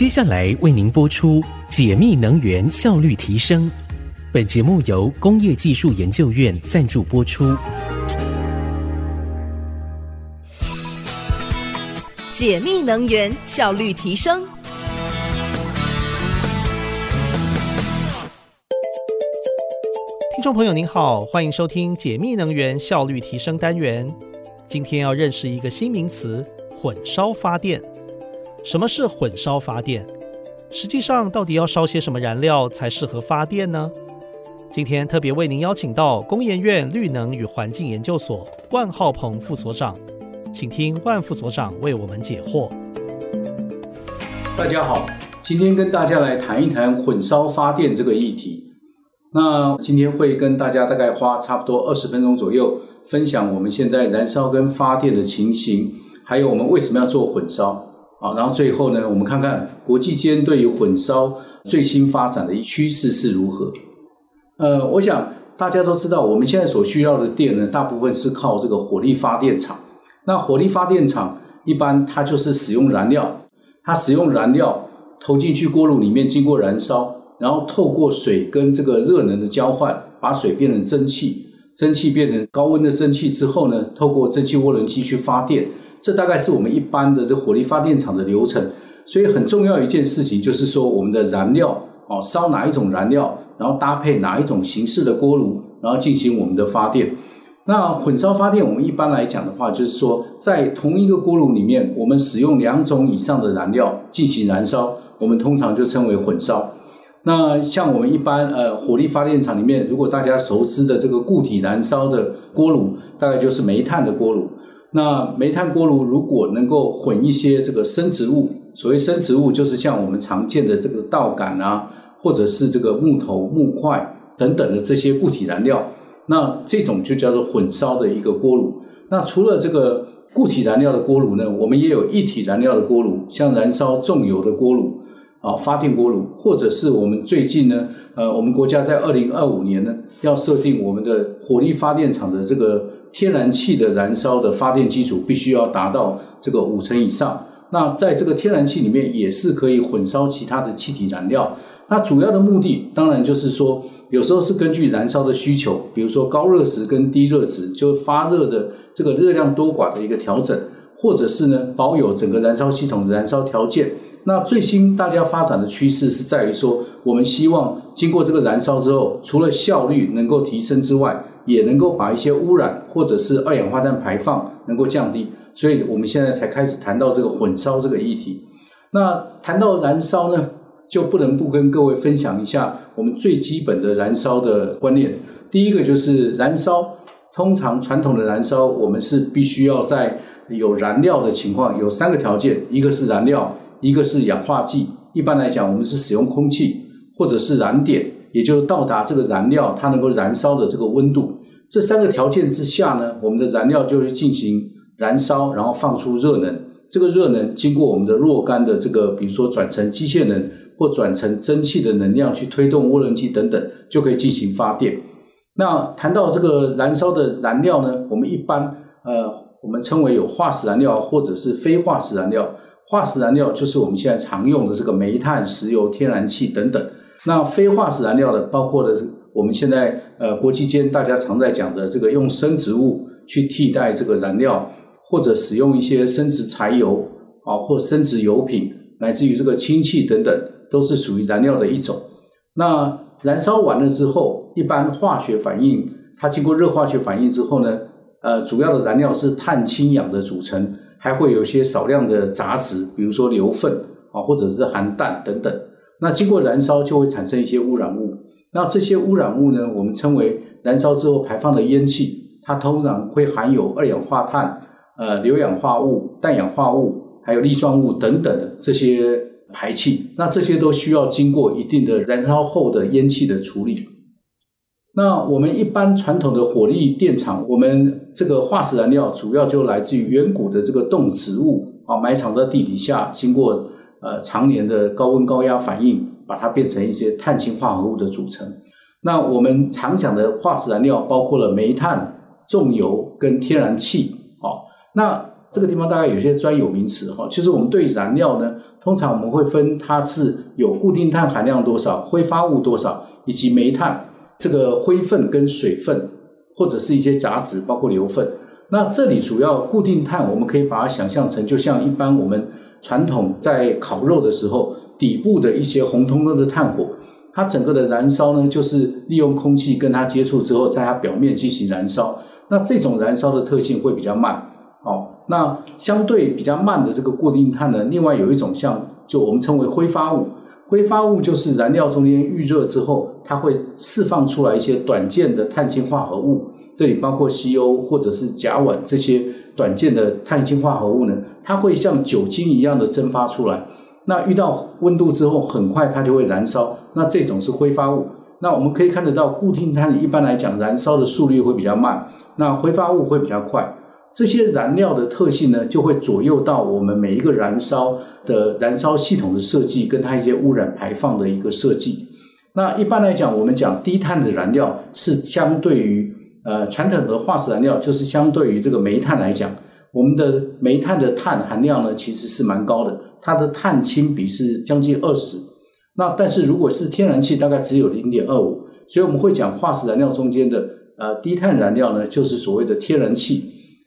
接下来为您播出解密能源效率提升。本节目由工业技术研究院赞助播出。解密能源效率提升。听众朋友您好，欢迎收听解密能源效率提升单元。今天要认识一个新名词——混烧发电。什么是混烧发电？实际上，到底要烧些什么燃料才适合发电呢？今天特别为您邀请到工研院绿能与环境研究所万浩鹏副所长，请听万副所长为我们解惑。大家好，今天跟大家来谈一谈混烧发电这个议题。那今天会跟大家大概花差不多二十分钟左右，分享我们现在燃烧跟发电的情形，还有我们为什么要做混烧。好，然后最后呢，我们看看国际间对于混烧最新发展的趋势是如何。呃，我想大家都知道，我们现在所需要的电呢，大部分是靠这个火力发电厂。那火力发电厂一般它就是使用燃料，它使用燃料投进去锅炉里面，经过燃烧，然后透过水跟这个热能的交换，把水变成蒸汽，蒸汽变成高温的蒸汽之后呢，透过蒸汽涡轮机去发电。这大概是我们一般的这火力发电厂的流程，所以很重要一件事情就是说，我们的燃料哦，烧哪一种燃料，然后搭配哪一种形式的锅炉，然后进行我们的发电。那混烧发电，我们一般来讲的话，就是说在同一个锅炉里面，我们使用两种以上的燃料进行燃烧，我们通常就称为混烧。那像我们一般呃火力发电厂里面，如果大家熟知的这个固体燃烧的锅炉，大概就是煤炭的锅炉。那煤炭锅炉如果能够混一些这个生植物，所谓生植物就是像我们常见的这个稻杆啊，或者是这个木头、木块等等的这些固体燃料，那这种就叫做混烧的一个锅炉。那除了这个固体燃料的锅炉呢，我们也有一体燃料的锅炉，像燃烧重油的锅炉啊，发电锅炉，或者是我们最近呢，呃，我们国家在二零二五年呢，要设定我们的火力发电厂的这个。天然气的燃烧的发电基础必须要达到这个五成以上。那在这个天然气里面也是可以混烧其他的气体燃料。那主要的目的当然就是说，有时候是根据燃烧的需求，比如说高热值跟低热值，就发热的这个热量多寡的一个调整，或者是呢保有整个燃烧系统的燃烧条件。那最新大家发展的趋势是在于说，我们希望经过这个燃烧之后，除了效率能够提升之外，也能够把一些污染或者是二氧化碳排放能够降低，所以我们现在才开始谈到这个混烧这个议题。那谈到燃烧呢，就不能不跟各位分享一下我们最基本的燃烧的观念。第一个就是燃烧，通常传统的燃烧，我们是必须要在有燃料的情况，有三个条件，一个是燃料，一个是氧化剂。一般来讲，我们是使用空气或者是燃点。也就是到达这个燃料它能够燃烧的这个温度，这三个条件之下呢，我们的燃料就会进行燃烧，然后放出热能。这个热能经过我们的若干的这个，比如说转成机械能或转成蒸汽的能量去推动涡轮机等等，就可以进行发电。那谈到这个燃烧的燃料呢，我们一般呃，我们称为有化石燃料或者是非化石燃料。化石燃料就是我们现在常用的这个煤炭、石油、天然气等等。那非化石燃料的，包括的我们现在呃国际间大家常在讲的这个用生质物去替代这个燃料，或者使用一些生质柴油啊，或生质油品，乃至于这个氢气等等，都是属于燃料的一种。那燃烧完了之后，一般化学反应，它经过热化学反应之后呢，呃，主要的燃料是碳氢氧的组成，还会有一些少量的杂质，比如说硫粪啊，或者是含氮等等。那经过燃烧就会产生一些污染物，那这些污染物呢，我们称为燃烧之后排放的烟气，它通常会含有二氧化碳、呃硫氧化物、氮氧化物，还有粒状物等等的这些排气。那这些都需要经过一定的燃烧后的烟气的处理。那我们一般传统的火力电厂，我们这个化石燃料主要就来自于远古的这个动植物啊，埋藏在地底下，经过。呃，常年的高温高压反应，把它变成一些碳氢化合物的组成。那我们常讲的化石燃料包括了煤炭、重油跟天然气。哦，那这个地方大概有些专有名词哈，就是我们对燃料呢，通常我们会分它是有固定碳含量多少、挥发物多少，以及煤炭这个灰分跟水分，或者是一些杂质，包括硫分。那这里主要固定碳，我们可以把它想象成，就像一般我们传统在烤肉的时候，底部的一些红彤彤的炭火，它整个的燃烧呢，就是利用空气跟它接触之后，在它表面进行燃烧。那这种燃烧的特性会比较慢。哦，那相对比较慢的这个固定碳呢，另外有一种像，就我们称为挥发物。挥发物就是燃料中间预热之后，它会释放出来一些短键的碳氢化合物，这里包括 CO 或者是甲烷这些短键的碳氢化合物呢，它会像酒精一样的蒸发出来。那遇到温度之后，很快它就会燃烧。那这种是挥发物。那我们可以看得到，固定碳一般来讲燃烧的速率会比较慢，那挥发物会比较快。这些燃料的特性呢，就会左右到我们每一个燃烧的燃烧系统的设计，跟它一些污染排放的一个设计。那一般来讲，我们讲低碳的燃料是相对于呃传统的化石燃料，就是相对于这个煤炭来讲，我们的煤炭的碳含量呢其实是蛮高的，它的碳氢比是将近二十。那但是如果是天然气，大概只有零点二五。所以我们会讲化石燃料中间的呃低碳燃料呢，就是所谓的天然气。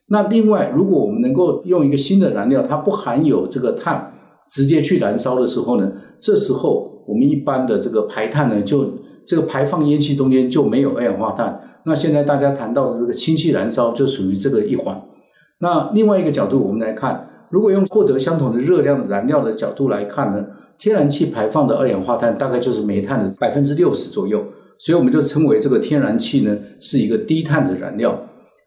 那另外，如果我们能够用一个新的燃料，它不含有这个碳，直接去燃烧的时候呢，这时候我们一般的这个排碳呢，就这个排放烟气中间就没有二氧化碳。那现在大家谈到的这个氢气燃烧就属于这个一环。那另外一个角度，我们来看，如果用获得相同的热量的燃料的角度来看呢，天然气排放的二氧化碳大概就是煤炭的百分之六十左右，所以我们就称为这个天然气呢是一个低碳的燃料。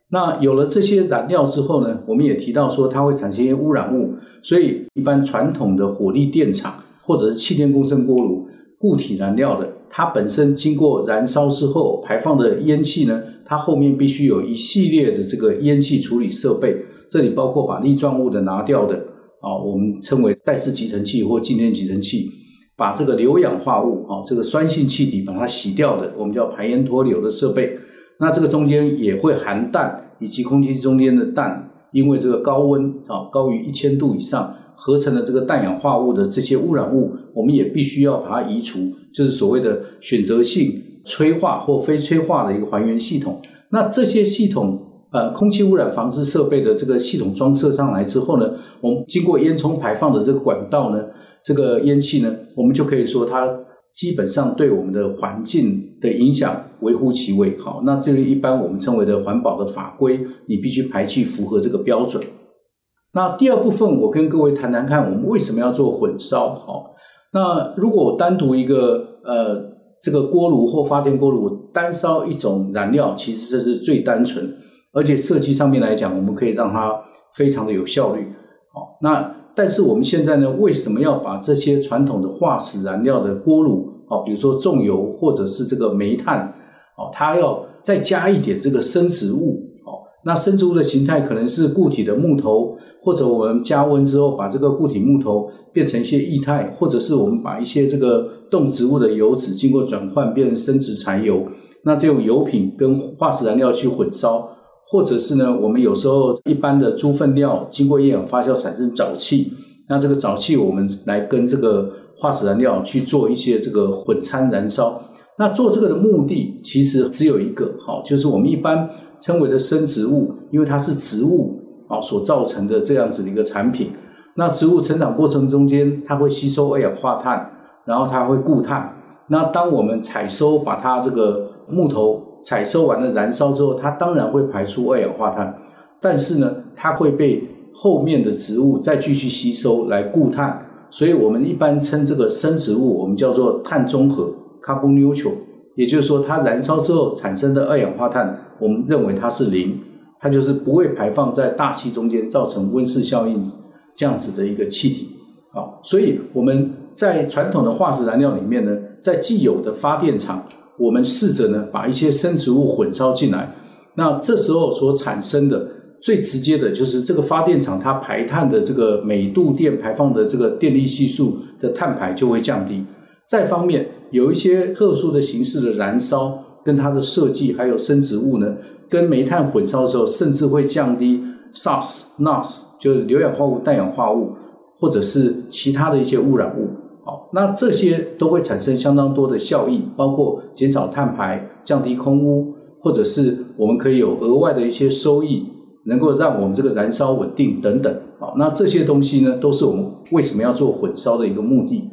那有了这些燃料之后呢，我们也提到说它会产生一些污染物，所以一般传统的火力电厂或者是气电共生锅炉固体燃料的，它本身经过燃烧之后排放的烟气呢，它后面必须有一系列的这个烟气处理设备，这里包括把粒状物的拿掉的啊，我们称为戴氏集成器或静电集成器，把这个硫氧化物啊这个酸性气体把它洗掉的，我们叫排烟脱硫的设备。那这个中间也会含氮，以及空气中间的氮，因为这个高温啊，高于一千度以上合成的这个氮氧化物的这些污染物，我们也必须要把它移除，就是所谓的选择性催化或非催化的一个还原系统。那这些系统，呃，空气污染防治设备的这个系统装设上来之后呢，我们经过烟囱排放的这个管道呢，这个烟气呢，我们就可以说它。基本上对我们的环境的影响微乎其微。好，那这个一般我们称为的环保的法规，你必须排气符合这个标准。那第二部分，我跟各位谈谈看，我们为什么要做混烧？好，那如果我单独一个呃这个锅炉或发电锅炉单烧一种燃料，其实这是最单纯，而且设计上面来讲，我们可以让它非常的有效率。好，那。但是我们现在呢，为什么要把这些传统的化石燃料的锅炉啊，比如说重油或者是这个煤炭，哦，它要再加一点这个生质物，哦，那生质物的形态可能是固体的木头，或者我们加温之后把这个固体木头变成一些液态，或者是我们把一些这个动植物的油脂经过转换变成生质柴油，那这种油品跟化石燃料去混烧。或者是呢，我们有时候一般的猪粪料经过厌氧发酵产生沼气，那这个沼气我们来跟这个化石燃料去做一些这个混掺燃烧。那做这个的目的其实只有一个，好，就是我们一般称为的生植物，因为它是植物啊所造成的这样子的一个产品。那植物成长过程中间，它会吸收二氧化碳，然后它会固碳。那当我们采收把它这个木头。采收完了燃烧之后，它当然会排出二氧化碳，但是呢，它会被后面的植物再继续吸收来固碳，所以我们一般称这个生植物，我们叫做碳中和 （carbon neutral）。也就是说，它燃烧之后产生的二氧化碳，我们认为它是零，它就是不会排放在大气中间造成温室效应这样子的一个气体。啊，所以我们在传统的化石燃料里面呢，在既有的发电厂。我们试着呢，把一些生植物混烧进来，那这时候所产生的最直接的就是这个发电厂它排碳的这个每度电排放的这个电力系数的碳排就会降低。再方面，有一些特殊的形式的燃烧跟它的设计，还有生植物呢，跟煤炭混烧的时候，甚至会降低 SOx、NOx 就是硫氧化物、氮氧化物，或者是其他的一些污染物。好，那这些都会产生相当多的效益，包括减少碳排、降低空污，或者是我们可以有额外的一些收益，能够让我们这个燃烧稳定等等。好，那这些东西呢，都是我们为什么要做混烧的一个目的。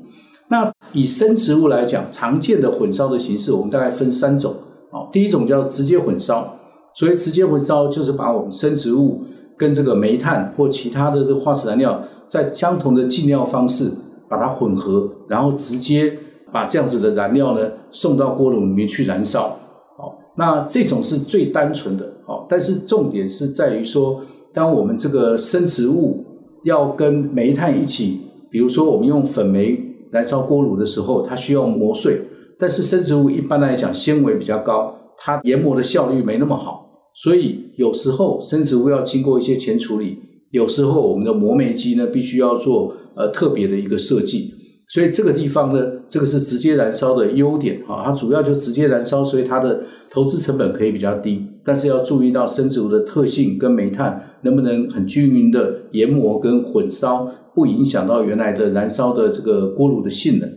那以生植物来讲，常见的混烧的形式，我们大概分三种。好，第一种叫直接混烧，所以直接混烧，就是把我们生植物跟这个煤炭或其他的这化石燃料，在相同的进料方式把它混合，然后直接把这样子的燃料呢送到锅炉里面去燃烧。好，那这种是最单纯的。好，但是重点是在于说，当我们这个生植物要跟煤炭一起，比如说我们用粉煤燃烧锅炉的时候，它需要磨碎。但是生植物一般来讲纤维比较高，它研磨的效率没那么好，所以有时候生植物要经过一些前处理，有时候我们的磨煤机呢必须要做呃特别的一个设计，所以这个地方呢，这个是直接燃烧的优点哈，它主要就直接燃烧，所以它的投资成本可以比较低，但是要注意到生植物的特性跟煤炭能不能很均匀的研磨跟混烧，不影响到原来的燃烧的这个锅炉的性能。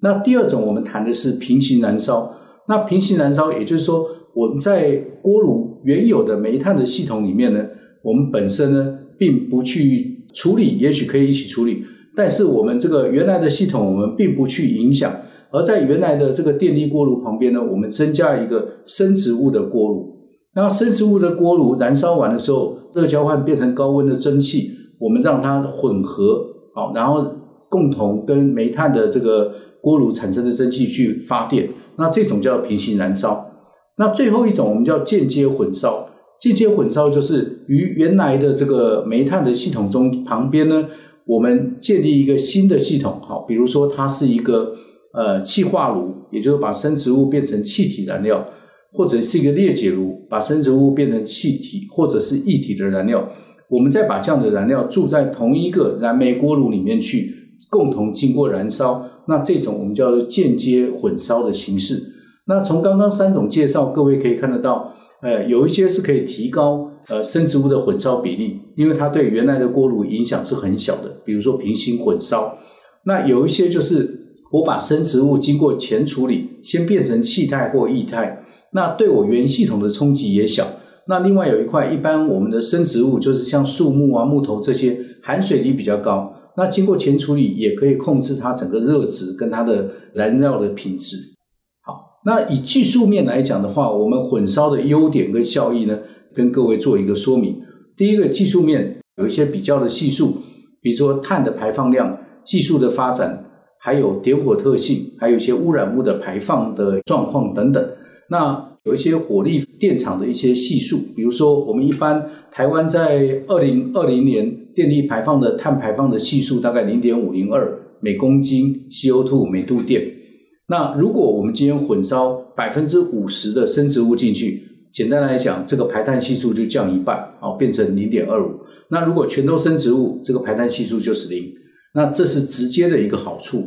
那第二种，我们谈的是平行燃烧。那平行燃烧，也就是说，我们在锅炉原有的煤炭的系统里面呢，我们本身呢，并不去处理，也许可以一起处理，但是我们这个原来的系统，我们并不去影响。而在原来的这个电力锅炉旁边呢，我们增加一个生植物的锅炉。那生植物的锅炉燃烧完的时候，热交换变成高温的蒸汽，我们让它混合，好，然后共同跟煤炭的这个。锅炉产生的蒸汽去发电，那这种叫平行燃烧。那最后一种我们叫间接混烧。间接混烧就是于原来的这个煤炭的系统中旁边呢，我们建立一个新的系统。好，比如说它是一个呃气化炉，也就是把生植物变成气体燃料，或者是一个裂解炉，把生植物变成气体或者是液体的燃料。我们再把这样的燃料注在同一个燃煤锅炉里面去，共同经过燃烧。那这种我们叫做间接混烧的形式。那从刚刚三种介绍，各位可以看得到，呃，有一些是可以提高呃生植物的混烧比例，因为它对原来的锅炉影响是很小的。比如说平行混烧。那有一些就是我把生植物经过前处理，先变成气态或液态，那对我原系统的冲击也小。那另外有一块，一般我们的生植物就是像树木啊、木头这些，含水率比较高。那经过前处理也可以控制它整个热值跟它的燃料的品质。那以技术面来讲的话，我们混烧的优点跟效益呢，跟各位做一个说明。第一个技术面有一些比较的系数，比如说碳的排放量、技术的发展，还有点火特性，还有一些污染物的排放的状况等等。那有一些火力电厂的一些系数，比如说我们一般台湾在二零二零年。电力排放的碳排放的系数大概零点五零二每公斤 CO2 每度电。那如果我们今天混烧百分之五十的生植物进去，简单来讲，这个排碳系数就降一半，哦，变成零点二五。那如果全都生植物，这个排碳系数就是零。那这是直接的一个好处。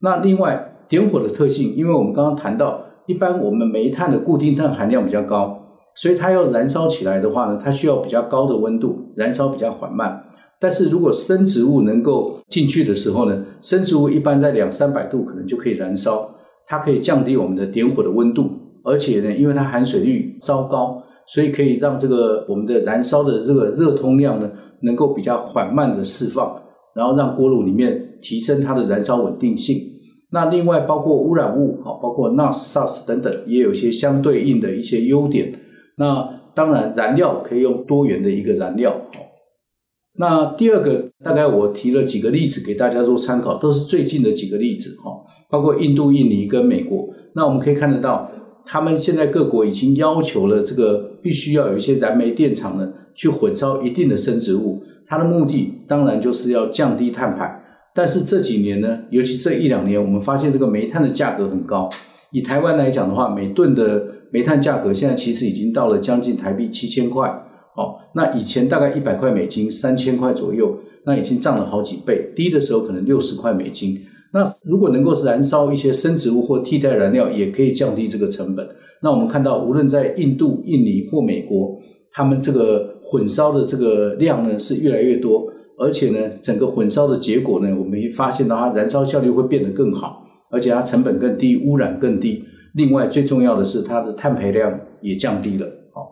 那另外点火的特性，因为我们刚刚谈到，一般我们煤炭的固定碳含量比较高，所以它要燃烧起来的话呢，它需要比较高的温度，燃烧比较缓慢。但是如果生植物能够进去的时候呢，生植物一般在两三百度可能就可以燃烧，它可以降低我们的点火的温度，而且呢，因为它含水率稍高，所以可以让这个我们的燃烧的这个热通量呢，能够比较缓慢的释放，然后让锅炉里面提升它的燃烧稳定性。那另外包括污染物啊，包括 NOx、SOS 等等，也有一些相对应的一些优点。那当然燃料可以用多元的一个燃料。那第二个，大概我提了几个例子给大家做参考，都是最近的几个例子哈，包括印度、印尼跟美国。那我们可以看得到，他们现在各国已经要求了这个必须要有一些燃煤电厂呢，去混烧一定的生植物。它的目的当然就是要降低碳排。但是这几年呢，尤其这一两年，我们发现这个煤炭的价格很高。以台湾来讲的话，每吨的煤炭价格现在其实已经到了将近台币七千块。哦，那以前大概一百块美金，三千块左右，那已经涨了好几倍。低的时候可能六十块美金。那如果能够是燃烧一些生植物或替代燃料，也可以降低这个成本。那我们看到，无论在印度、印尼或美国，他们这个混烧的这个量呢是越来越多，而且呢，整个混烧的结果呢，我们也发现到它燃烧效率会变得更好，而且它成本更低，污染更低。另外最重要的是它的碳排量也降低了。好，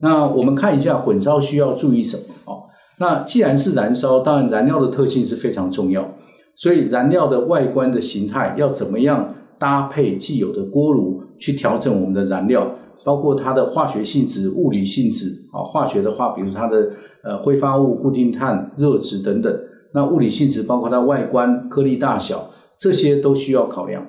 那我们看一下混烧需要注意什么？好，那既然是燃烧，当然燃料的特性是非常重要，所以燃料的外观的形态要怎么样搭配既有的锅炉去调整我们的燃料？包括它的化学性质、物理性质啊，化学的话，比如它的呃挥发物、固定碳、热值等等。那物理性质包括它外观、颗粒大小，这些都需要考量。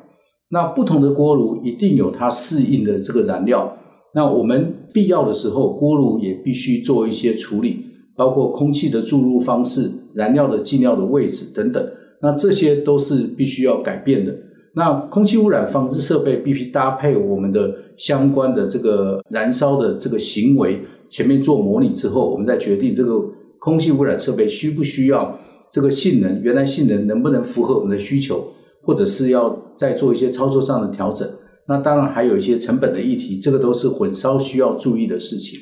那不同的锅炉一定有它适应的这个燃料。那我们必要的时候，锅炉也必须做一些处理，包括空气的注入方式、燃料的进料的位置等等。那这些都是必须要改变的。那空气污染防治设备必须搭配我们的相关的这个燃烧的这个行为，前面做模拟之后，我们再决定这个空气污染设备需不需要这个性能，原来性能能不能符合我们的需求，或者是要再做一些操作上的调整。那当然还有一些成本的议题，这个都是混烧需要注意的事情。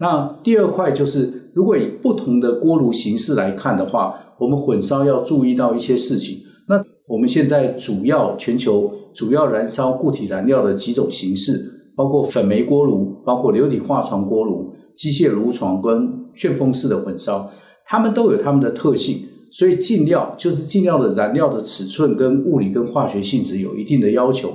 那第二块就是，如果以不同的锅炉形式来看的话，我们混烧要注意到一些事情。那我们现在主要全球主要燃烧固体燃料的几种形式，包括粉煤锅炉、包括流体化床锅炉、机械炉床跟旋风式的混烧，它们都有它们的特性，所以进料就是进料的燃料的尺寸跟物理跟化学性质有一定的要求。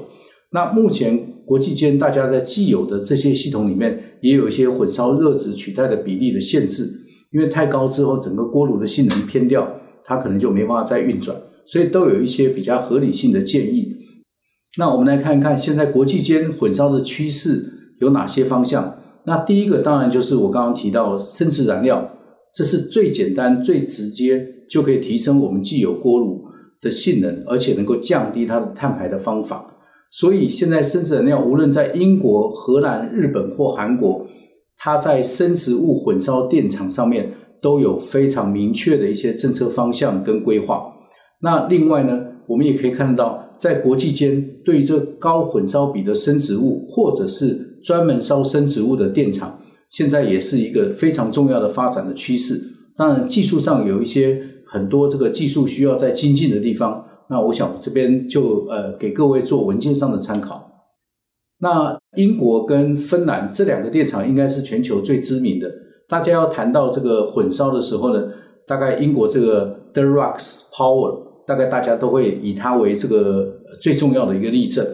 那目前国际间大家在既有的这些系统里面，也有一些混烧热值取代的比例的限制，因为太高之后，整个锅炉的性能偏掉，它可能就没办法再运转。所以都有一些比较合理性的建议。那我们来看一看现在国际间混烧的趋势有哪些方向。那第一个当然就是我刚刚提到生质燃料，这是最简单、最直接就可以提升我们既有锅炉的性能，而且能够降低它的碳排的方法。所以现在生质燃料无论在英国、荷兰、日本或韩国，它在生质物混烧电厂上面都有非常明确的一些政策方向跟规划。那另外呢，我们也可以看到，在国际间对于这高混烧比的生质物，或者是专门烧生质物的电厂，现在也是一个非常重要的发展的趋势。当然，技术上有一些很多这个技术需要再精进的地方。那我想这边就呃给各位做文件上的参考。那英国跟芬兰这两个电厂应该是全球最知名的。大家要谈到这个混烧的时候呢，大概英国这个 Dulux Power。大概大家都会以它为这个最重要的一个例证，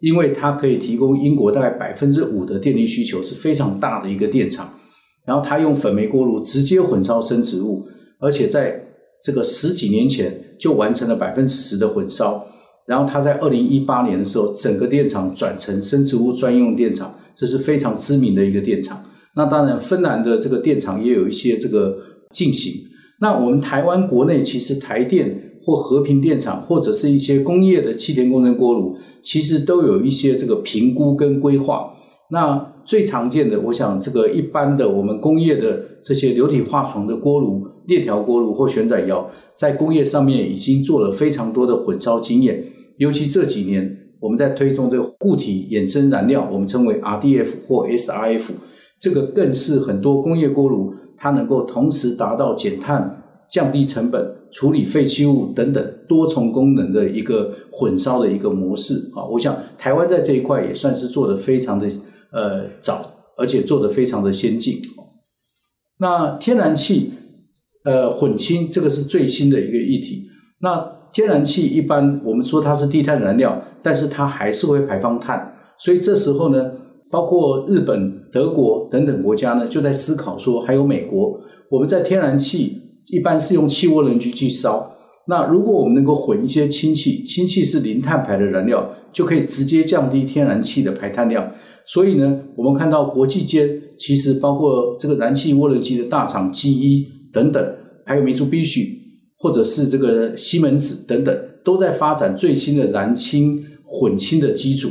因为它可以提供英国大概百分之五的电力需求，是非常大的一个电厂。然后它用粉煤锅炉直接混烧生植物，而且在这个十几年前就完成了百分之十的混烧。然后它在二零一八年的时候，整个电厂转成生质物专用电厂，这是非常知名的一个电厂。那当然，芬兰的这个电厂也有一些这个进行。那我们台湾国内其实台电。或和平电厂，或者是一些工业的气田工程锅炉，其实都有一些这个评估跟规划。那最常见的，我想这个一般的我们工业的这些流体化床的锅炉、链条锅炉或旋转窑，在工业上面已经做了非常多的混烧经验。尤其这几年，我们在推动这个固体衍生燃料，我们称为 RDF 或 SRF，这个更是很多工业锅炉它能够同时达到减碳、降低成本。处理废弃物等等多重功能的一个混烧的一个模式啊，我想台湾在这一块也算是做得非常的呃早，而且做得非常的先进。那天然气呃混氢这个是最新的一个议题。那天然气一般我们说它是低碳燃料，但是它还是会排放碳，所以这时候呢，包括日本、德国等等国家呢，就在思考说，还有美国，我们在天然气。一般是用气涡轮机去烧。那如果我们能够混一些氢气，氢气是零碳排的燃料，就可以直接降低天然气的排碳量。所以呢，我们看到国际间其实包括这个燃气涡轮机的大厂 GE 等等，还有民族必须或者是这个西门子等等，都在发展最新的燃氢混氢的机组。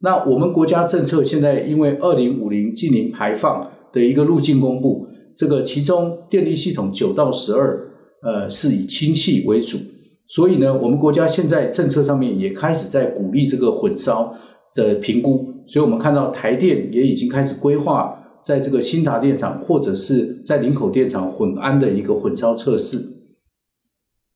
那我们国家政策现在因为二零五零净零排放的一个路径公布。这个其中电力系统九到十二，呃，是以氢气为主，所以呢，我们国家现在政策上面也开始在鼓励这个混烧的评估，所以我们看到台电也已经开始规划在这个新达电厂或者是在林口电厂混氨的一个混烧测试。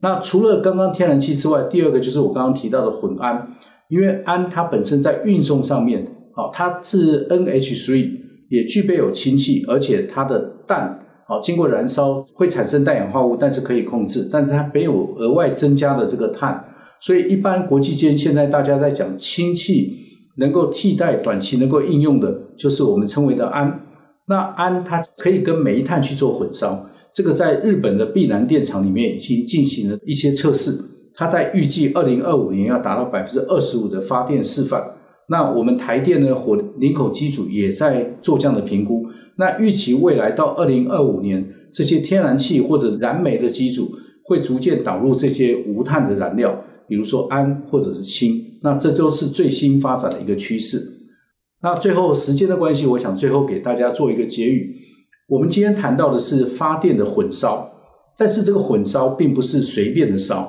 那除了刚刚天然气之外，第二个就是我刚刚提到的混氨，因为氨它本身在运送上面，啊，它是 NH3，也具备有氢气，而且它的氮，啊，经过燃烧会产生氮氧化物，但是可以控制，但是它没有额外增加的这个碳，所以一般国际间现在大家在讲氢气能够替代短期能够应用的，就是我们称为的氨。那氨它可以跟煤炭去做混烧，这个在日本的碧南电厂里面已经进行了一些测试，它在预计二零二五年要达到百分之二十五的发电示范。那我们台电呢，火林口机组也在做这样的评估。那预期未来到二零二五年，这些天然气或者燃煤的机组会逐渐导入这些无碳的燃料，比如说氨或者是氢。那这都是最新发展的一个趋势。那最后时间的关系，我想最后给大家做一个结语。我们今天谈到的是发电的混烧，但是这个混烧并不是随便的烧，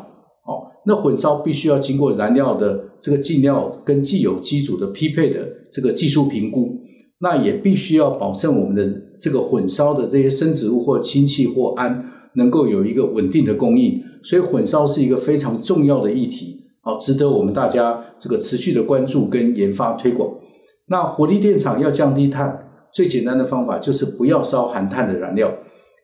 哦，那混烧必须要经过燃料的这个进料跟既有机组的匹配的这个技术评估，那也必须要保证我们的这个混烧的这些生质物或氢气或氨能够有一个稳定的供应，所以混烧是一个非常重要的议题，好，值得我们大家这个持续的关注跟研发推广。那火力电厂要降低碳，最简单的方法就是不要烧含碳的燃料。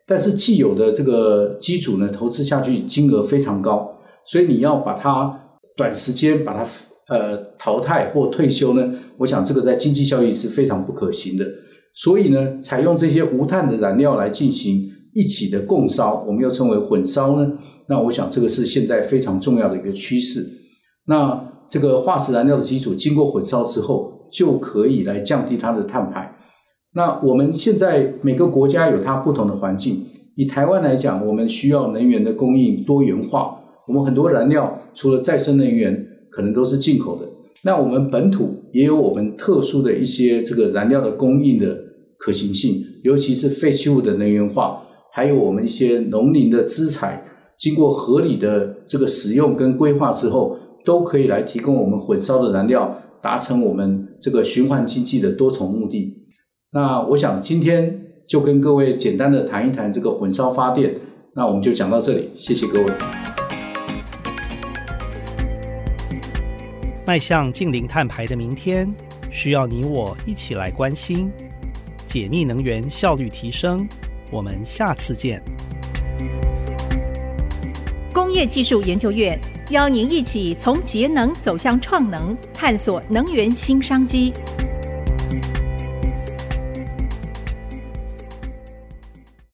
但是既有的这个机组呢，投资下去金额非常高，所以你要把它短时间把它呃淘汰或退休呢，我想这个在经济效益是非常不可行的。所以呢，采用这些无碳的燃料来进行一起的共烧，我们又称为混烧呢，那我想这个是现在非常重要的一个趋势。那这个化石燃料的机组经过混烧之后，就可以来降低它的碳排。那我们现在每个国家有它不同的环境。以台湾来讲，我们需要能源的供应多元化。我们很多燃料除了再生能源，可能都是进口的。那我们本土也有我们特殊的一些这个燃料的供应的可行性，尤其是废弃物的能源化，还有我们一些农林的资产，经过合理的这个使用跟规划之后，都可以来提供我们混烧的燃料。达成我们这个循环经济的多重目的。那我想今天就跟各位简单的谈一谈这个混烧发电。那我们就讲到这里，谢谢各位。迈向近零碳排的明天，需要你我一起来关心。解密能源效率提升，我们下次见。工业技术研究院。邀您一起从节能走向创能，探索能源新商机。